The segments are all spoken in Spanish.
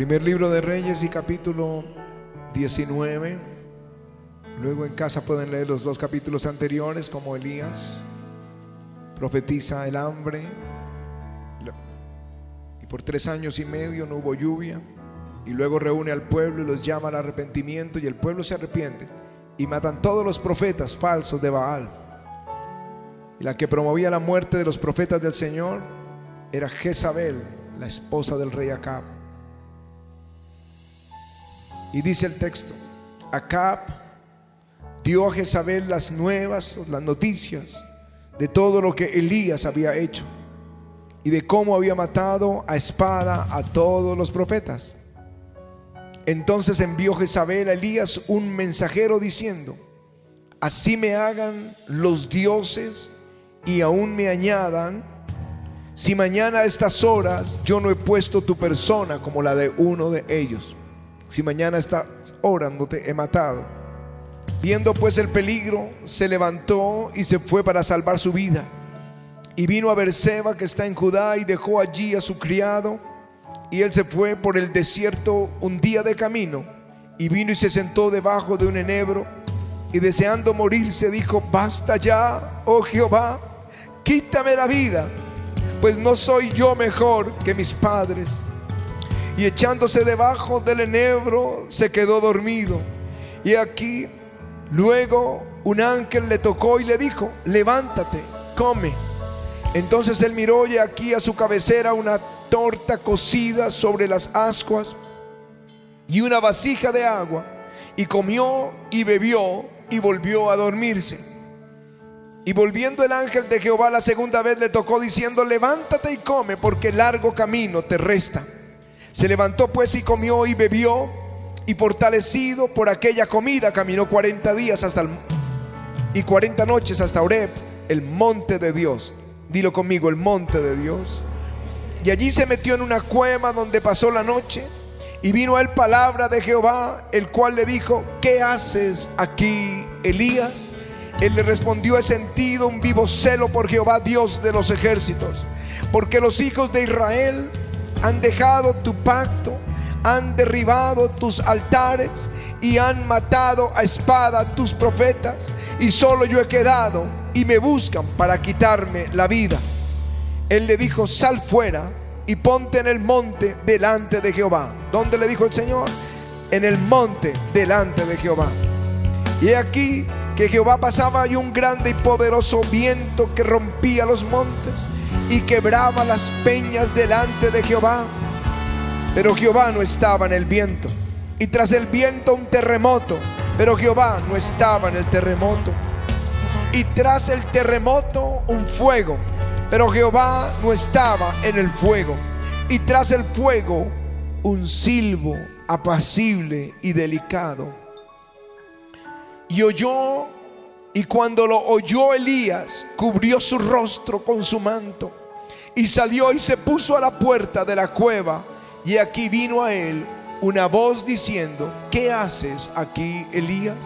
Primer libro de Reyes y capítulo 19. Luego en casa pueden leer los dos capítulos anteriores como Elías profetiza el hambre y por tres años y medio no hubo lluvia y luego reúne al pueblo y los llama al arrepentimiento y el pueblo se arrepiente y matan todos los profetas falsos de Baal. Y la que promovía la muerte de los profetas del Señor era Jezabel, la esposa del rey Acab. Y dice el texto, Acab dio a Jezabel las nuevas, las noticias de todo lo que Elías había hecho y de cómo había matado a espada a todos los profetas. Entonces envió Jezabel a Elías un mensajero diciendo, así me hagan los dioses y aún me añadan, si mañana a estas horas yo no he puesto tu persona como la de uno de ellos, si mañana a estas horas no te he matado. Viendo pues el peligro, se levantó y se fue para salvar su vida. Y vino a Berseba que está en Judá y dejó allí a su criado y él se fue por el desierto un día de camino y vino y se sentó debajo de un enebro y deseando morirse dijo, basta ya, oh Jehová, quítame la vida, pues no soy yo mejor que mis padres. Y echándose debajo del enebro se quedó dormido. Y aquí luego un ángel le tocó y le dijo, levántate, come. Entonces él miró y aquí a su cabecera una torta cocida sobre las ascuas y una vasija de agua, y comió y bebió y volvió a dormirse. Y volviendo el ángel de Jehová la segunda vez le tocó diciendo, levántate y come, porque largo camino te resta. Se levantó pues y comió y bebió, y fortalecido por aquella comida caminó 40 días hasta el, y 40 noches hasta Oreb, el monte de Dios. Dilo conmigo, el monte de Dios. Y allí se metió en una cueva donde pasó la noche. Y vino a él palabra de Jehová, el cual le dijo, ¿qué haces aquí, Elías? Él le respondió, he sentido un vivo celo por Jehová, Dios de los ejércitos, porque los hijos de Israel han dejado tu pacto, han derribado tus altares y han matado a espada tus profetas, y solo yo he quedado y me buscan para quitarme la vida. Él le dijo, sal fuera y ponte en el monte delante de Jehová. ¿Dónde le dijo el Señor? En el monte delante de Jehová. Y aquí que Jehová pasaba y un grande y poderoso viento que rompía los montes y quebraba las peñas delante de Jehová. Pero Jehová no estaba en el viento. Y tras el viento un terremoto. Pero Jehová no estaba en el terremoto. Y tras el terremoto un fuego pero Jehová no estaba en el fuego. Y tras el fuego, un silbo apacible y delicado. Y oyó, y cuando lo oyó Elías, cubrió su rostro con su manto. Y salió y se puso a la puerta de la cueva. Y aquí vino a él una voz diciendo, ¿qué haces aquí, Elías?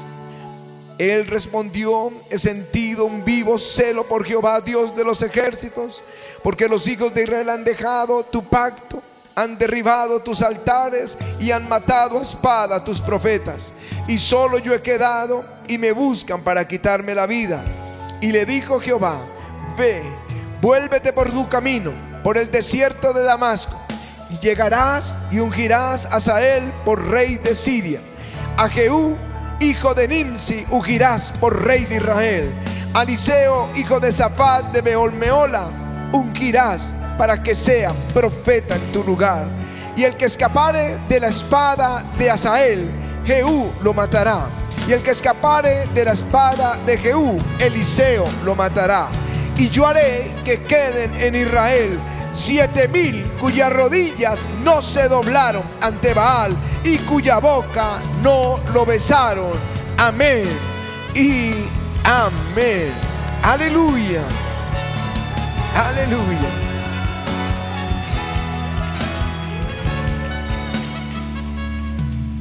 Él respondió, he sentido un vivo celo por Jehová, Dios de los ejércitos, porque los hijos de Israel han dejado tu pacto, han derribado tus altares y han matado a espada a tus profetas. Y solo yo he quedado y me buscan para quitarme la vida. Y le dijo Jehová, ve, vuélvete por tu camino, por el desierto de Damasco, y llegarás y ungirás a Sael por rey de Siria, a Jehú hijo de Nimsi, ungirás por rey de Israel. Aliseo, hijo de Zafat de Beolmeola, ungirás para que sea profeta en tu lugar. Y el que escapare de la espada de Asael, Jehú lo matará. Y el que escapare de la espada de Jehú, Eliseo lo matará. Y yo haré que queden en Israel siete mil cuyas rodillas no se doblaron ante Baal y cuya boca no lo besaron. Amén y amén. Aleluya. Aleluya.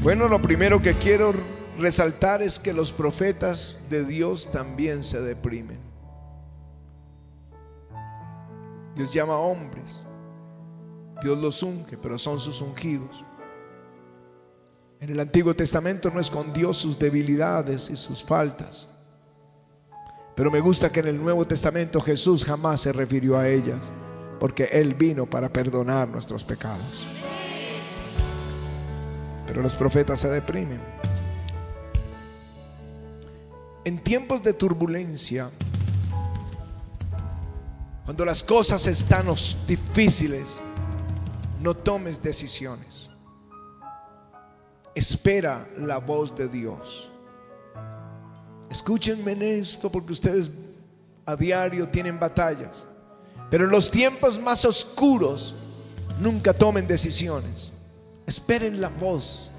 Bueno, lo primero que quiero resaltar es que los profetas de Dios también se deprimen. Dios llama a hombres. Dios los unge, pero son sus ungidos. En el Antiguo Testamento no escondió sus debilidades y sus faltas. Pero me gusta que en el Nuevo Testamento Jesús jamás se refirió a ellas, porque Él vino para perdonar nuestros pecados. Pero los profetas se deprimen. En tiempos de turbulencia, cuando las cosas están difíciles, no tomes decisiones. Espera la voz de Dios. Escúchenme en esto porque ustedes a diario tienen batallas. Pero en los tiempos más oscuros nunca tomen decisiones. Esperen la voz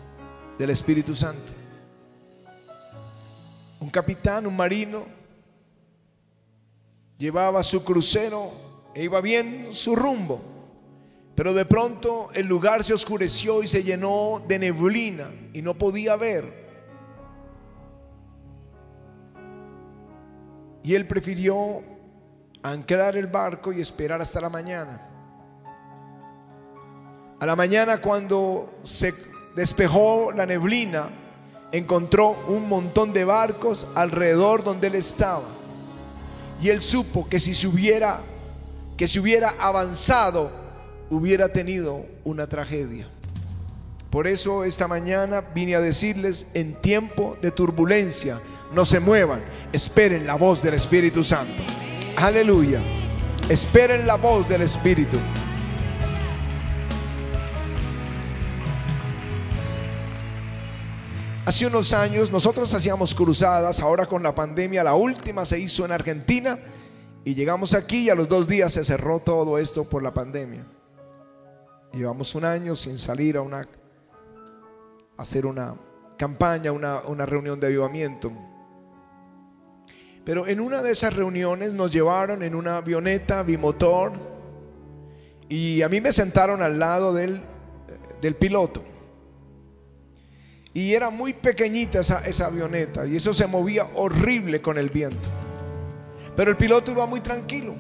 del Espíritu Santo. Un capitán, un marino, llevaba su crucero e iba bien su rumbo. Pero de pronto el lugar se oscureció y se llenó de neblina y no podía ver. Y él prefirió anclar el barco y esperar hasta la mañana. A la mañana cuando se despejó la neblina, encontró un montón de barcos alrededor donde él estaba. Y él supo que si se hubiera que si hubiera avanzado hubiera tenido una tragedia. Por eso esta mañana vine a decirles en tiempo de turbulencia no se muevan, esperen la voz del Espíritu Santo. Aleluya. Esperen la voz del Espíritu. Hace unos años nosotros hacíamos cruzadas, ahora con la pandemia la última se hizo en Argentina y llegamos aquí y a los dos días se cerró todo esto por la pandemia. Llevamos un año sin salir a una hacer una campaña, una, una reunión de avivamiento. Pero en una de esas reuniones nos llevaron en una avioneta bimotor y a mí me sentaron al lado del, del piloto. Y era muy pequeñita esa, esa avioneta y eso se movía horrible con el viento. Pero el piloto iba muy tranquilo.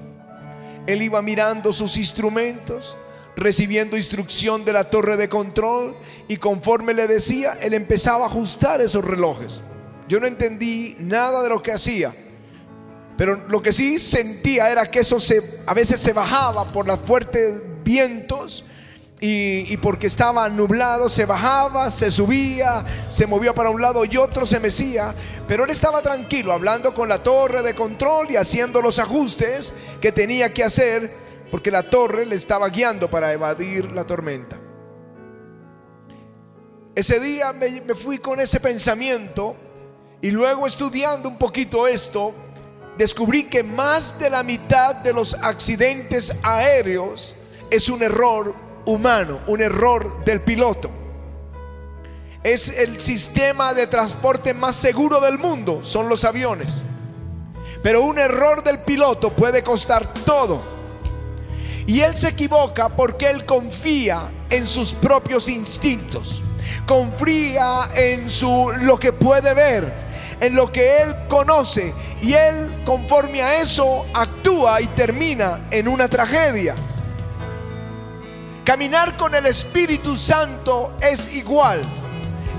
Él iba mirando sus instrumentos, recibiendo instrucción de la torre de control y conforme le decía, él empezaba a ajustar esos relojes. Yo no entendí nada de lo que hacía, pero lo que sí sentía era que eso se, a veces se bajaba por los fuertes vientos y, porque estaba nublado se bajaba, se subía, se movía para un lado y otro se mecía. Pero él estaba tranquilo, hablando con la torre de control y haciendo los ajustes que tenía que hacer porque la torre le estaba guiando para evadir la tormenta. Ese día me, me fui con ese pensamiento y luego estudiando un poquito esto, descubrí que más de la mitad de los accidentes aéreos es un error humano, un error del piloto. Es el sistema de transporte más seguro del mundo, son los aviones. Pero un error del piloto puede costar todo. Y él se equivoca porque él confía en sus propios instintos. Confía en su lo que puede ver, en lo que él conoce y él conforme a eso actúa y termina en una tragedia. Caminar con el Espíritu Santo es igual,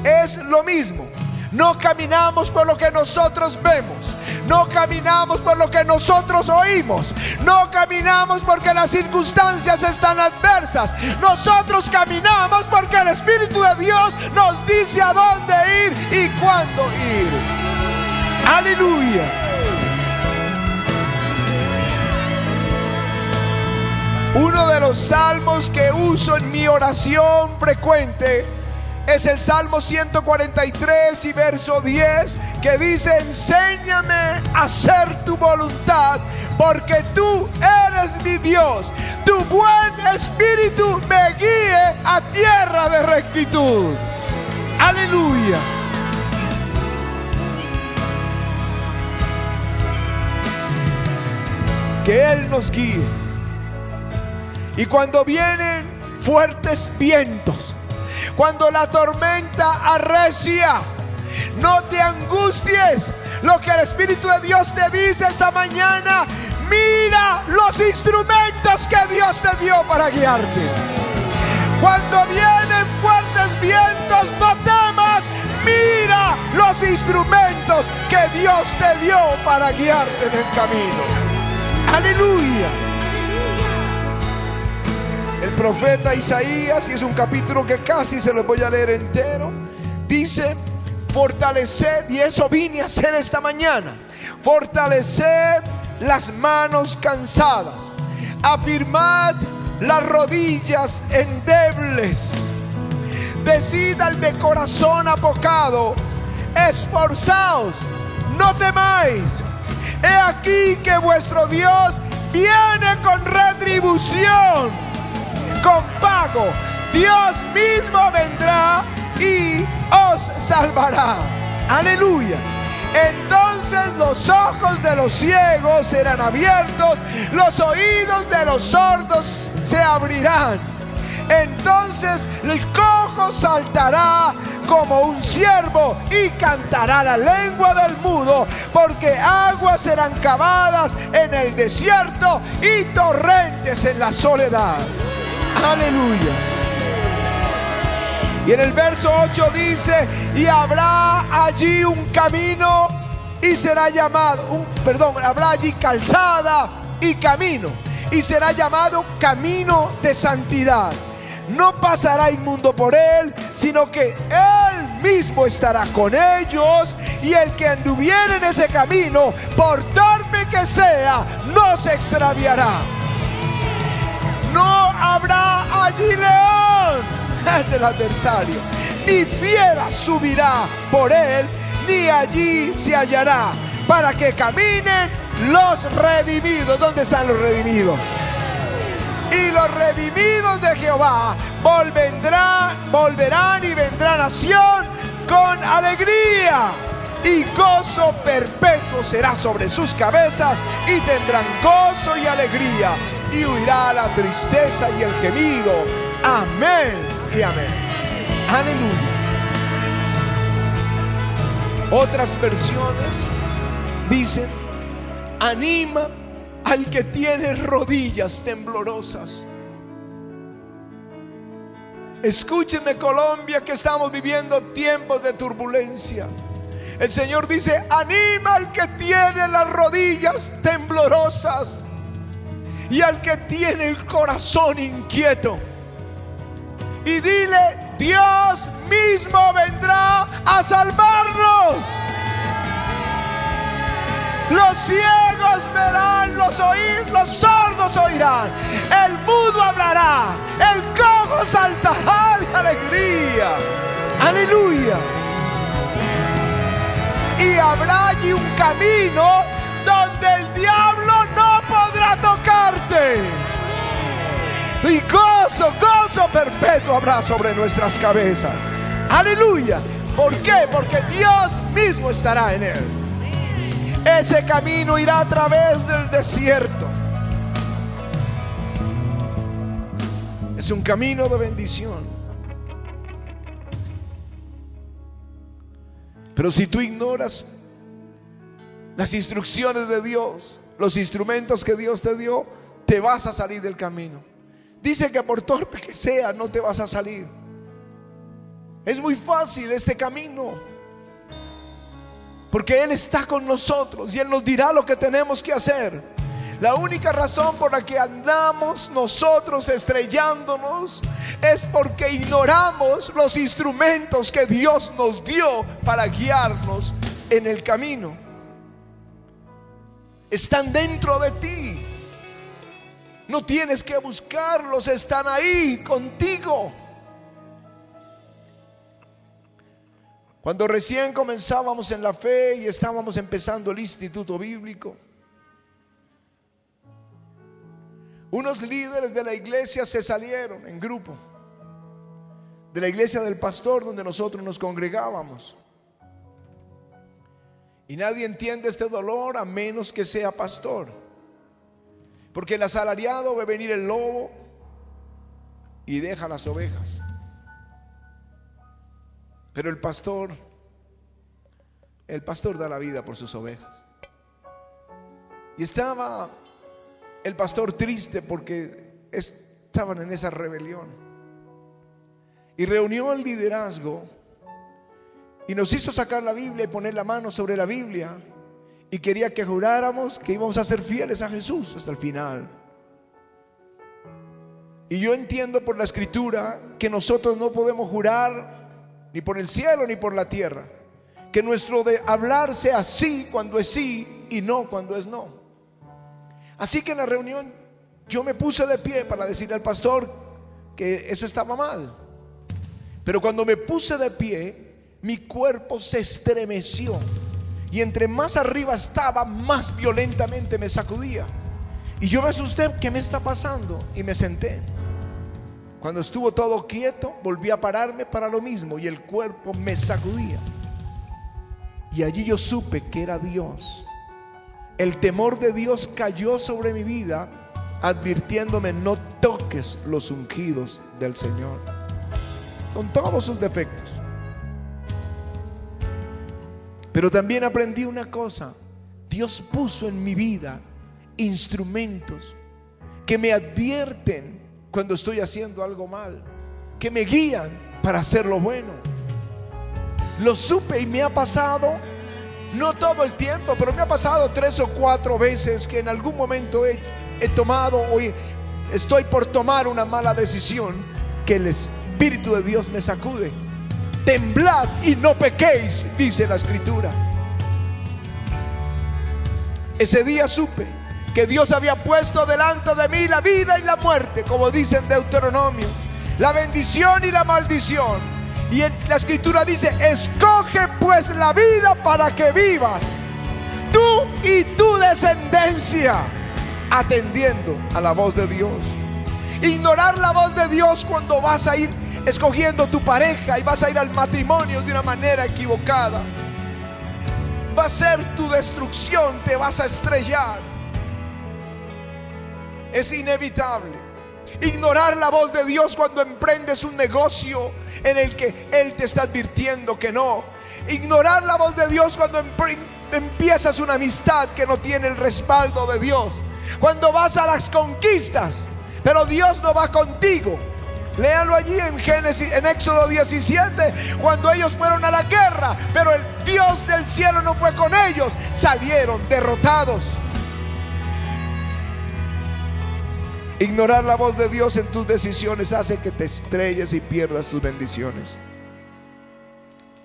es lo mismo. No caminamos por lo que nosotros vemos. No caminamos por lo que nosotros oímos. No caminamos porque las circunstancias están adversas. Nosotros caminamos porque el Espíritu de Dios nos dice a dónde ir y cuándo ir. Aleluya. Uno de los salmos que uso en mi oración frecuente es el Salmo 143 y verso 10 que dice, enséñame a hacer tu voluntad porque tú eres mi Dios. Tu buen espíritu me guíe a tierra de rectitud. Aleluya. Que Él nos guíe. Y cuando vienen fuertes vientos, cuando la tormenta arrecia, no te angusties. Lo que el Espíritu de Dios te dice esta mañana, mira los instrumentos que Dios te dio para guiarte. Cuando vienen fuertes vientos, no temas Mira los instrumentos que Dios te dio para guiarte en el camino. Aleluya. El profeta Isaías, y es un capítulo que casi se lo voy a leer entero, dice, fortaleced, y eso vine a hacer esta mañana, fortaleced las manos cansadas, afirmad las rodillas endebles, decid al de corazón apocado, esforzaos, no temáis, he aquí que vuestro Dios viene con retribución, con pago, Dios mismo vendrá y os salvará. Aleluya. Entonces los ojos de los ciegos serán abiertos, los oídos de los sordos se abrirán. Entonces el cojo saltará como un siervo y cantará la lengua del mudo, porque aguas serán cavadas en el desierto y torrentes en la soledad. Aleluya. Y en el verso 8 dice, y habrá allí un camino y será llamado, un, perdón, habrá allí calzada y camino y será llamado camino de santidad. No pasará inmundo por él, sino que él mismo estará con ellos y el que anduviera en ese camino, por torpe que sea, no se extraviará. Allí león es el adversario. Ni fiera subirá por él, ni allí se hallará, para que caminen los redimidos. ¿Dónde están los redimidos? Y los redimidos de Jehová volverán, volverán y vendrán nación con alegría. Y gozo perpetuo será sobre sus cabezas y tendrán gozo y alegría. Y huirá la tristeza y el gemido. Amén amén. Aleluya. Otras versiones dicen, anima al que tiene rodillas temblorosas. Escúcheme Colombia que estamos viviendo tiempos de turbulencia. El Señor dice, anima al que tiene las rodillas temblorosas y al que tiene el corazón inquieto y dile, Dios mismo vendrá a salvarnos. Los ciegos verán, los oír, los sordos oirán, el mudo hablará, el cojo saltará de alegría. Aleluya. Y habrá allí un camino donde el diablo Y gozo, gozo perpetuo habrá sobre nuestras cabezas. Aleluya. ¿Por qué? Porque Dios mismo estará en él. Ese camino irá a través del desierto. Es un camino de bendición. Pero si tú ignoras las instrucciones de Dios, los instrumentos que Dios te dio, te vas a salir del camino. Dice que por torpe que sea no te vas a salir. Es muy fácil este camino. Porque Él está con nosotros y Él nos dirá lo que tenemos que hacer. La única razón por la que andamos nosotros estrellándonos es porque ignoramos los instrumentos que Dios nos dio para guiarnos en el camino. Están dentro de ti. No tienes que buscarlos, están ahí contigo. Cuando recién comenzábamos en la fe y estábamos empezando el instituto bíblico, unos líderes de la iglesia se salieron en grupo, de la iglesia del pastor donde nosotros nos congregábamos. Y nadie entiende este dolor a menos que sea pastor. Porque el asalariado ve venir el lobo y deja las ovejas. Pero el pastor, el pastor da la vida por sus ovejas. Y estaba el pastor triste porque estaban en esa rebelión. Y reunió el liderazgo Y nos hizo sacar la Biblia y poner la mano sobre la Biblia. Y quería que juráramos que íbamos a ser fieles a Jesús hasta el final. Y yo entiendo por la escritura que nosotros no podemos jurar ni por el cielo ni por la tierra. Que nuestro de hablar sea sí cuando es sí y no cuando es no. Así que en la reunión yo me puse de pie para decirle al pastor que eso estaba mal. Pero cuando me puse de pie, mi cuerpo se estremeció. Y entre más arriba estaba, más violentamente me sacudía. Y yo me asusté, ¿qué me está pasando? Y me senté. Cuando estuvo todo quieto, volví a pararme para lo mismo y el cuerpo me sacudía. Y allí yo supe que era Dios. El temor de Dios cayó sobre mi vida, advirtiéndome, no toques los ungidos del Señor, con todos sus defectos. Pero también aprendí una cosa, Dios puso en mi vida instrumentos que me advierten cuando estoy haciendo algo mal, que me guían para hacer lo bueno. Lo supe y me ha pasado, no todo el tiempo, pero me ha pasado tres o cuatro veces que en algún momento he, tomado o estoy por tomar una mala decisión que el Espíritu de Dios me sacude. Temblad y no pequéis, dice la escritura. Ese día supe que Dios había puesto delante de mí la vida y la muerte, como dice en Deuteronomio, la bendición y la maldición. Y la escritura dice, escoge pues la vida para que vivas, tú y tu descendencia, atendiendo a la voz de Dios. Ignorar la voz de Dios cuando vas a ir escogiendo tu pareja y vas a ir al matrimonio de una manera equivocada. Va a ser tu destrucción, te vas a estrellar es inevitable. Ignorar la voz de Dios cuando emprendes un negocio en el que Él te está advirtiendo que no. Ignorar la voz de Dios cuando empiezas una amistad que no tiene el respaldo de Dios. Cuando vas a las conquistas, pero Dios no va contigo. Léalo allí en Génesis, en Éxodo 17, cuando ellos fueron a la guerra, pero el Dios del cielo no fue con ellos, salieron derrotados. Ignorar la voz de Dios en tus decisiones hace que te estrelles y pierdas tus bendiciones.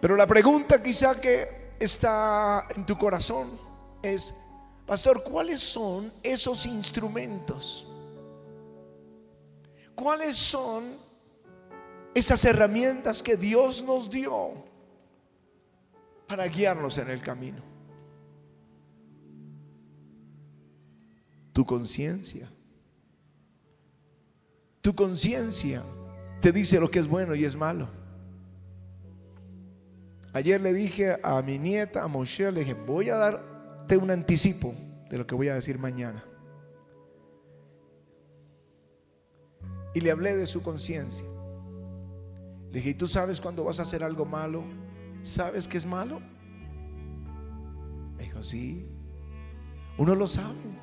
Pero la pregunta quizá que está en tu corazón es, pastor, ¿cuáles son esos instrumentos? ¿Cuáles son esas herramientas que Dios nos dio para guiarnos en el camino? Tu conciencia tu conciencia te dice lo que es bueno y es malo. Ayer le dije a mi nieta, a Moshe, le dije, voy a darte un anticipo de lo que voy a decir mañana. Y le hablé de su conciencia. Le dije, ¿y tú sabes cuando vas a hacer algo malo? ¿Sabes que es malo? Me dijo, sí. Uno lo sabe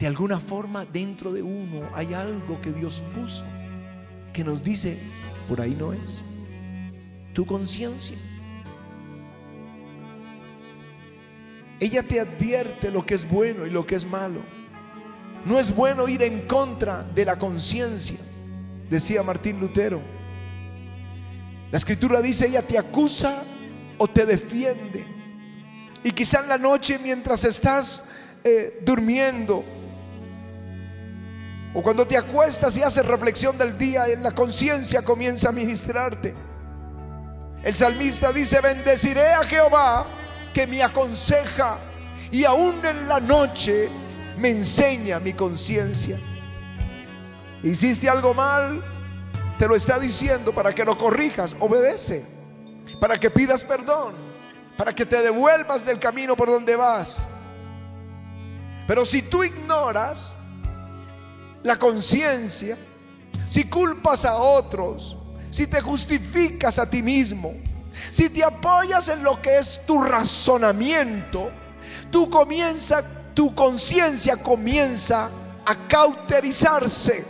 de alguna forma dentro de uno hay algo que Dios puso que nos dice, por ahí no es. Tu conciencia. Ella te advierte lo que es bueno y lo que es malo. No es bueno ir en contra de la conciencia, decía Martín Lutero. La escritura dice, ella te acusa o te defiende. Y quizá en la noche mientras estás eh, durmiendo, o cuando te acuestas y haces reflexión del día, la conciencia comienza a ministrarte. El salmista dice, bendeciré a Jehová que me aconseja y aún en la noche me enseña mi conciencia. Hiciste algo mal, te lo está diciendo para que lo corrijas, obedece, para que pidas perdón, para que te devuelvas del camino por donde vas. Pero si tú ignoras, la conciencia, si culpas a otros, si te justificas a ti mismo, si te apoyas en lo que es tu razonamiento, tú comienza, tu conciencia comienza a cauterizarse.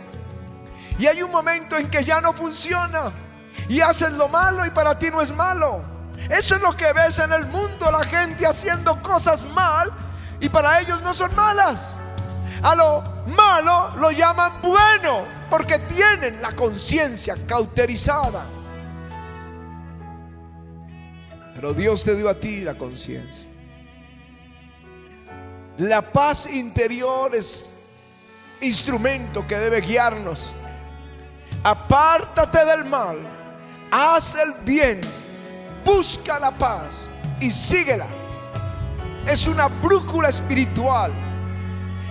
Y hay un momento en que ya no funciona y haces lo malo y para ti no es malo. Eso es lo que ves en el mundo, la gente haciendo cosas mal y para ellos no son malas. A lo malo lo llaman bueno porque tienen la conciencia cauterizada. Pero Dios te dio a ti la conciencia. La paz interior es instrumento que debe guiarnos. Apártate del mal, haz el bien, busca la paz y síguela. Es una brújula espiritual.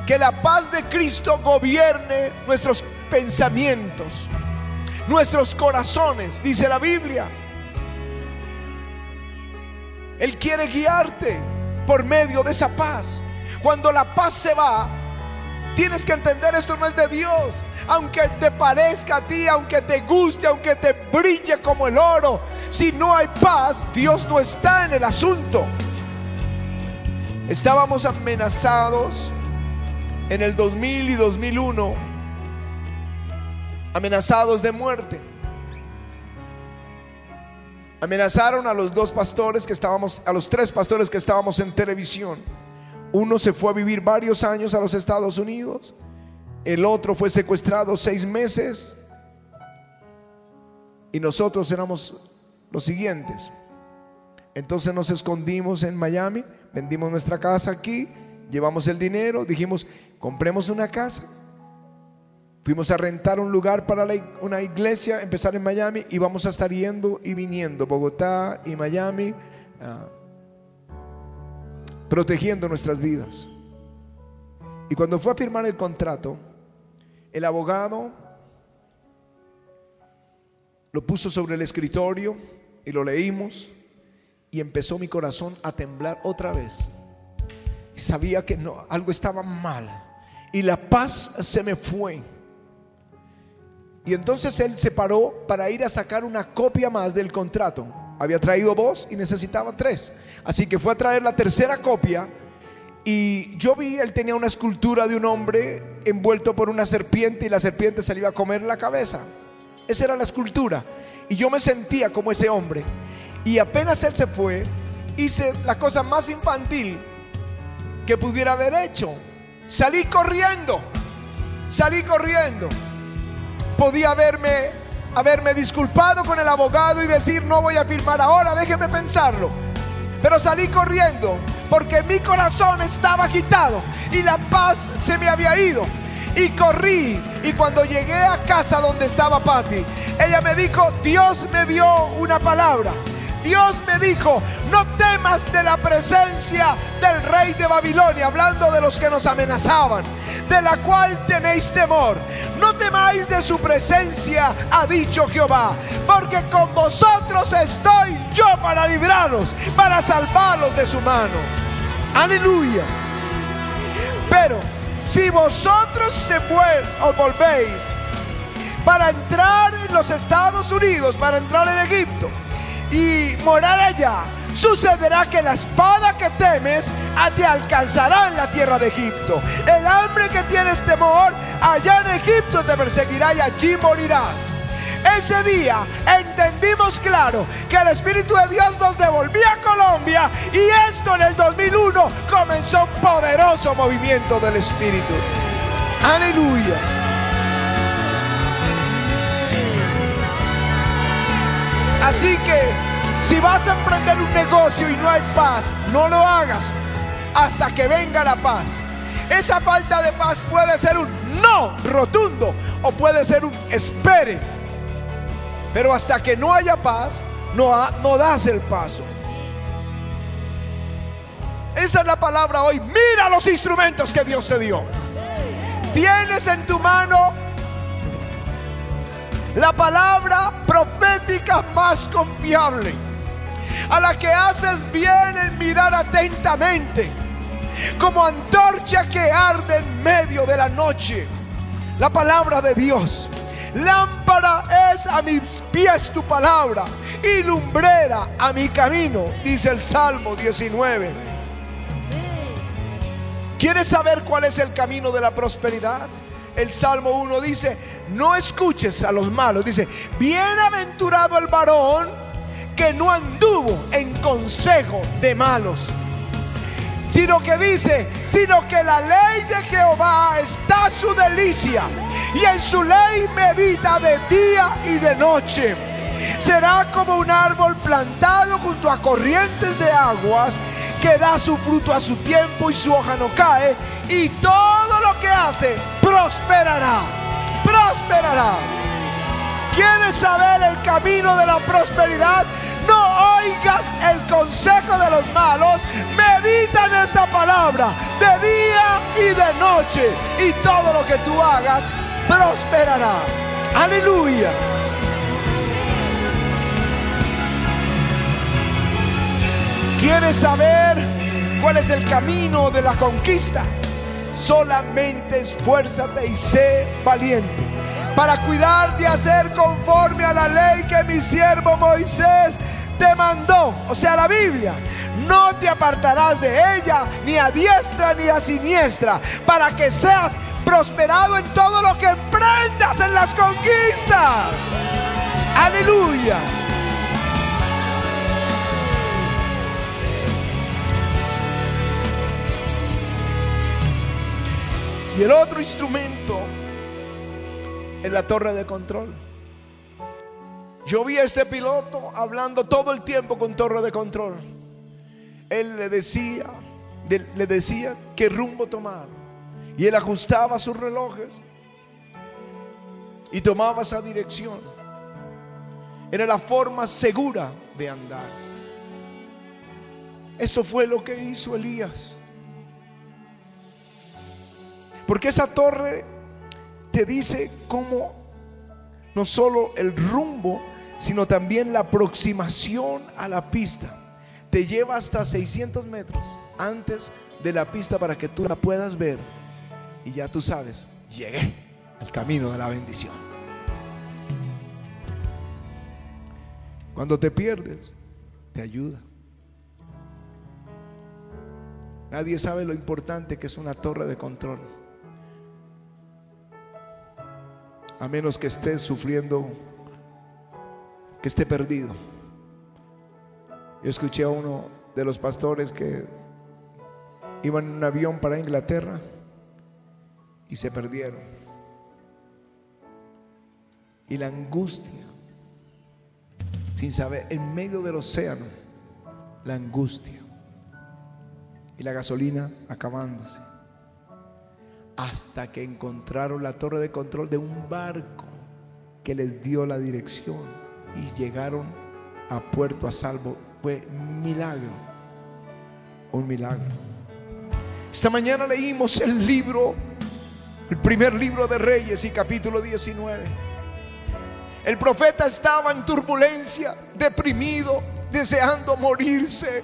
Que la paz de Cristo gobierne nuestros pensamientos, nuestros corazones, dice la Biblia. Él quiere guiarte por medio de esa paz. Cuando la paz se va, tienes que entender esto no es de Dios. Aunque te parezca a ti, aunque te guste, aunque te brille como el oro, si no hay paz, Dios no está en el asunto. Estábamos amenazados en el 2000 y 2001, amenazados de muerte. Amenazaron a los dos pastores que estábamos, a los tres pastores que estábamos en televisión. Uno se fue a vivir varios años a los Estados Unidos. El otro fue secuestrado seis meses. Y nosotros éramos los siguientes. Entonces nos escondimos en Miami, vendimos nuestra casa aquí, llevamos el dinero, dijimos, compremos una casa. Fuimos a rentar un lugar para una iglesia, empezar en Miami y vamos a estar yendo y viniendo, Bogotá y Miami. Ah, protegiendo nuestras vidas. Y cuando fue a firmar el contrato, el abogado lo puso sobre el escritorio y lo leímos y empezó mi corazón a temblar otra vez. Sabía que no, algo estaba mal y la paz se me fue. Y entonces él se paró para ir a sacar una copia más del contrato. Había traído dos y necesitaba tres. Así que fue a traer la tercera copia. Y yo vi, él tenía una escultura de un hombre envuelto por una serpiente y la serpiente se le iba a comer la cabeza. Esa era la escultura. Y yo me sentía como ese hombre. Y apenas él se fue, hice la cosa más infantil que pudiera haber hecho. Salí corriendo. Salí corriendo. Podía haberme haberme disculpado con el abogado y decir no voy a firmar ahora, déjeme pensarlo. Pero salí corriendo porque mi corazón estaba agitado y la paz se me había ido. Y corrí y cuando llegué a casa donde estaba Patty, ella me dijo, Dios me dio una palabra. Dios me dijo, no temas de la presencia del rey de Babilonia, hablando de los que nos amenazaban, de la cual tenéis temor. No temáis de su presencia, ha dicho Jehová, porque con vosotros estoy yo para libraros, para salvaros de su mano. Aleluya. Pero si vosotros se os volvéis para entrar en los Estados Unidos, para entrar en Egipto, y morar allá, sucederá que la espada que temes te alcanzará en la tierra de Egipto. El hambre que tienes temor, allá en Egipto te perseguirá y allí morirás. Ese día entendimos claro que el Espíritu de Dios nos devolvía a Colombia y esto en el 2001 comenzó un poderoso movimiento del Espíritu. Aleluya. Así que si vas a emprender un negocio y no hay paz, no lo hagas hasta que venga la paz. Esa falta de paz puede ser un no rotundo o puede ser un espere. Pero hasta que no haya paz, no, no das el paso. Esa es la palabra hoy. Mira los instrumentos que Dios te dio. Tienes en tu mano la palabra profética más confiable, a la que haces bien en mirar atentamente, como antorcha que arde en medio de la noche. La palabra de Dios. Lámpara es a mis pies tu palabra y lumbrera a mi camino, dice el Salmo 19. ¿Quieres saber cuál es el camino de la prosperidad? El Salmo 1 dice, no escuches a los malos. Dice, bienaventurado el varón que no anduvo en consejo de malos, sino que dice, sino que la ley de Jehová está su delicia y en su ley medita de día y de noche. Será como un árbol plantado junto a corrientes de aguas que da su fruto a su tiempo y su hoja no cae y todo lo que hace prosperará. Prosperará. ¿Quieres saber el camino de la prosperidad? No oigas el consejo de los malos. Medita en esta palabra de día y de noche. Y todo lo que tú hagas prosperará. Aleluya. ¿Quieres saber cuál es el camino de la conquista? Solamente esfuérzate y sé valiente para cuidar de hacer conforme a la ley que mi siervo Moisés te mandó, o sea, la Biblia. No te apartarás de ella ni a diestra ni a siniestra, para que seas prosperado en todo lo que emprendas en las conquistas. Aleluya. Y el otro instrumento es la torre de control. Yo vi a este piloto hablando todo el tiempo con torre de control. Él le decía, le decía qué rumbo tomar. Y él ajustaba sus relojes y tomaba esa dirección. Era la forma segura de andar. Esto fue lo que hizo Elías. Porque esa torre te dice cómo no solo el rumbo, sino también la aproximación a la pista. Te lleva hasta 600 metros antes de la pista para que tú la puedas ver. Y ya tú sabes, llegué al camino de la bendición. Cuando te pierdes, te ayuda. Nadie sabe lo importante que es una torre de control. A menos que esté sufriendo, que esté perdido. Yo escuché a uno de los pastores que iban en un avión para Inglaterra y se perdieron. Y la angustia, sin saber, en medio del océano, la angustia. Y la gasolina acabándose hasta que encontraron la torre de control de un barco que les dio la dirección y llegaron a puerto a salvo. Fue un milagro, un milagro. Esta mañana leímos el libro, el primer libro de Reyes y capítulo 19. El profeta estaba en turbulencia, deprimido, deseando morirse.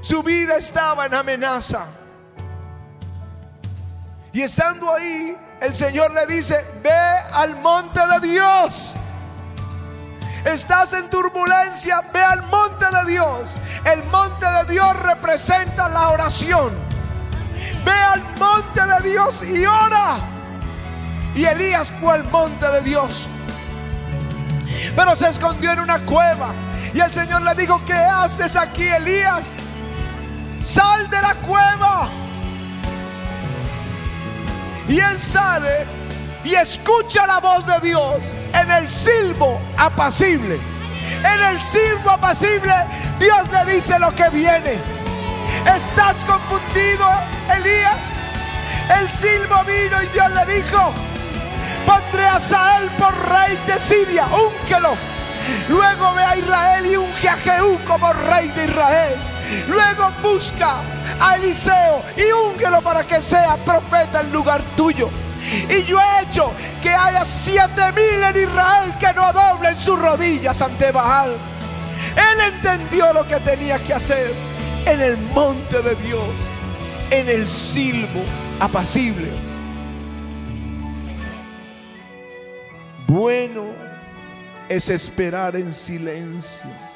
Su vida estaba en amenaza. Y estando ahí, el Señor le dice, ve al monte de Dios. Estás en turbulencia, ve al monte de Dios. El monte de Dios representa la oración. Ve al monte de Dios y ora. Y Elías fue al monte de Dios. Pero se escondió en una cueva. Y el Señor le dijo, ¿qué haces aquí, Elías? Sal de la cueva. Y él sale y escucha la voz de Dios en el silbo apacible. En el silbo apacible Dios le dice lo que viene. ¿Estás confundido, Elías? El silbo vino y Dios le dijo, pondré a Sael por rey de Siria, únquelo. Luego ve a Israel y unge a Jehú como rey de Israel. Luego busca a Eliseo y únguelo para que sea profeta en lugar tuyo. Y yo he hecho que haya siete mil en Israel que no doblen sus rodillas ante Baal. Él entendió lo que tenía que hacer en el monte de Dios, en el silbo apacible. Bueno es esperar en silencio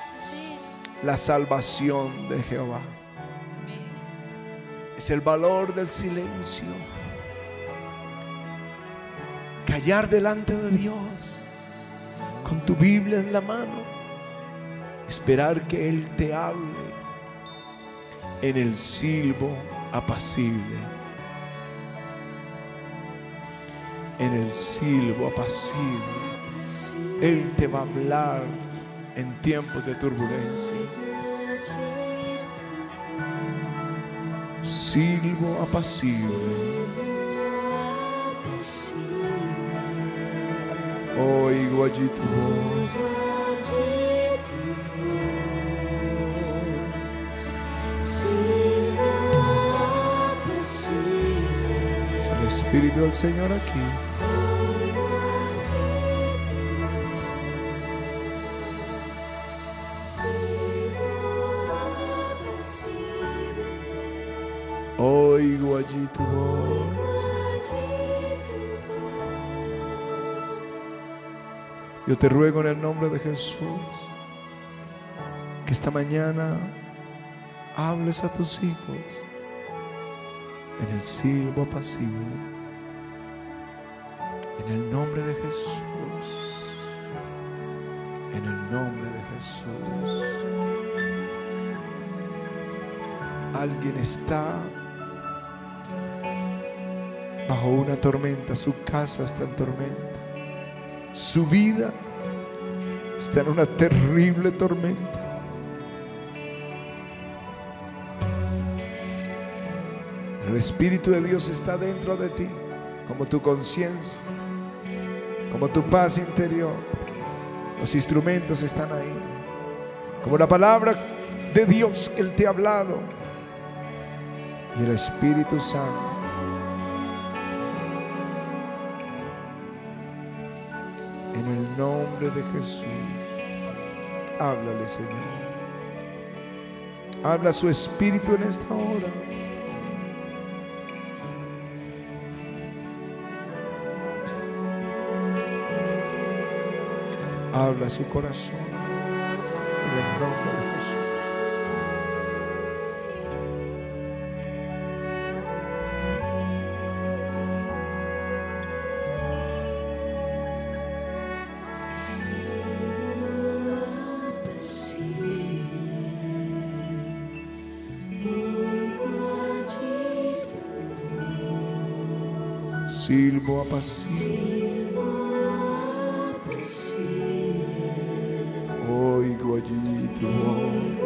la salvación de Jehová es el valor del silencio. Callar delante de Dios con tu Biblia en la mano Esperar que Él te hable en el silbo apacible. En el silbo apacible. Él te va a hablar en tiempos de turbulencia. Silbo apacible. Oigo allí tu voz. El Espíritu del Señor aquí. Tu voz. Yo te ruego en el nombre de Jesús que esta mañana hables a tus hijos en el silbo apacible. En el nombre de Jesús. En el nombre de Jesús. Alguien está bajo una tormenta, su casa está en tormenta. Su vida está en una terrible tormenta. El Espíritu de Dios está dentro de ti, como tu conciencia, como tu paz interior. Los instrumentos están ahí, como la palabra de Dios que Él te ha hablado. Y el Espíritu Santo nombre de Jesús. Háblale, Señor. Habla su espíritu en esta hora. Habla su corazón. Silbo apacible. Oigo allí tu voz.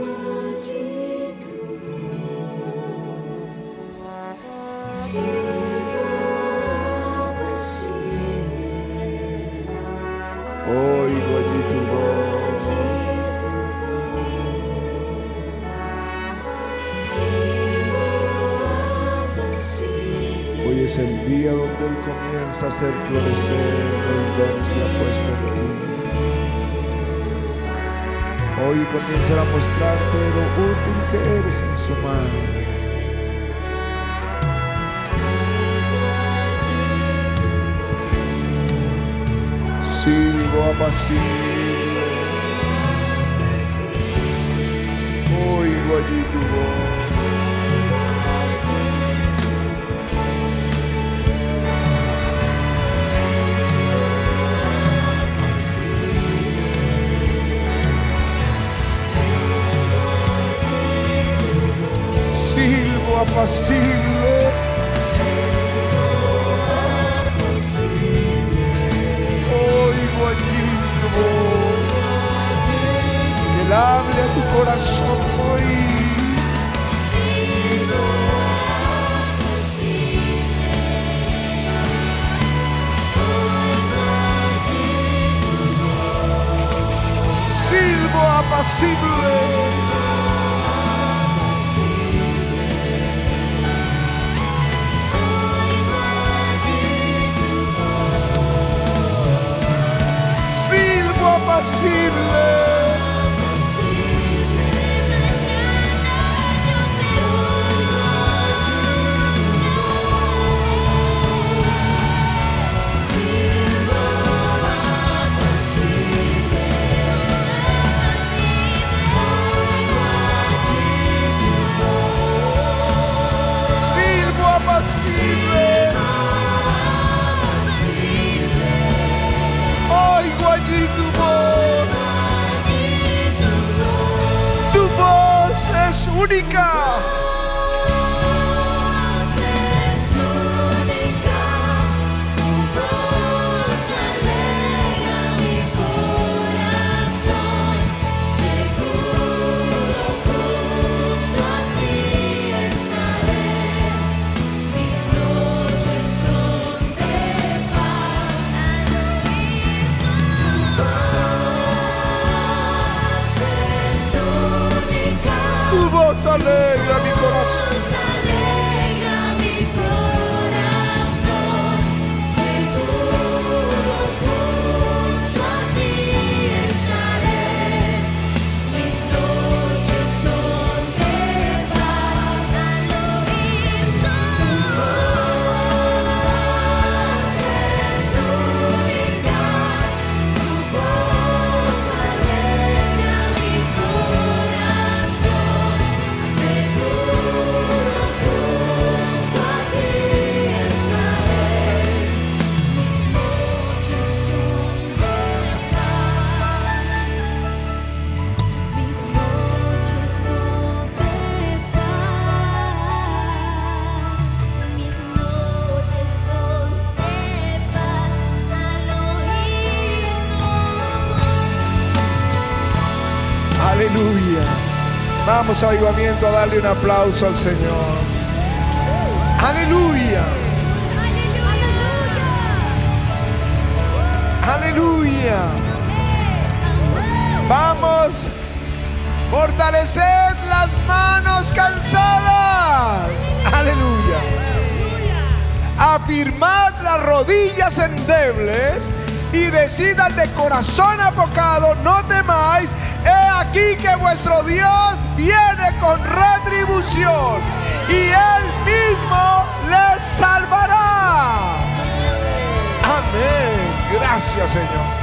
Es el día donde Él comienza a hacer florecer la evidencia puesta en ti. Hoy comienza a mostrarte lo útil que eres en su mano. Silbo apacible. Oigo allí tu voz. Silbo apacible. Oigo allí tu voz. Que Él hable a tu corazón hoy. Silbo apacible. Silbo única. Alegra mi corazón. Vamos a darle un aplauso al Señor. Aleluya. Aleluya. Vamos. Fortaleced las manos cansadas. Aleluya. Afirmad las rodillas endebles y decidan de corazón apocado, no temáis. Aquí que vuestro Dios viene con retribución y él mismo les salvará. Amén. Gracias, Señor.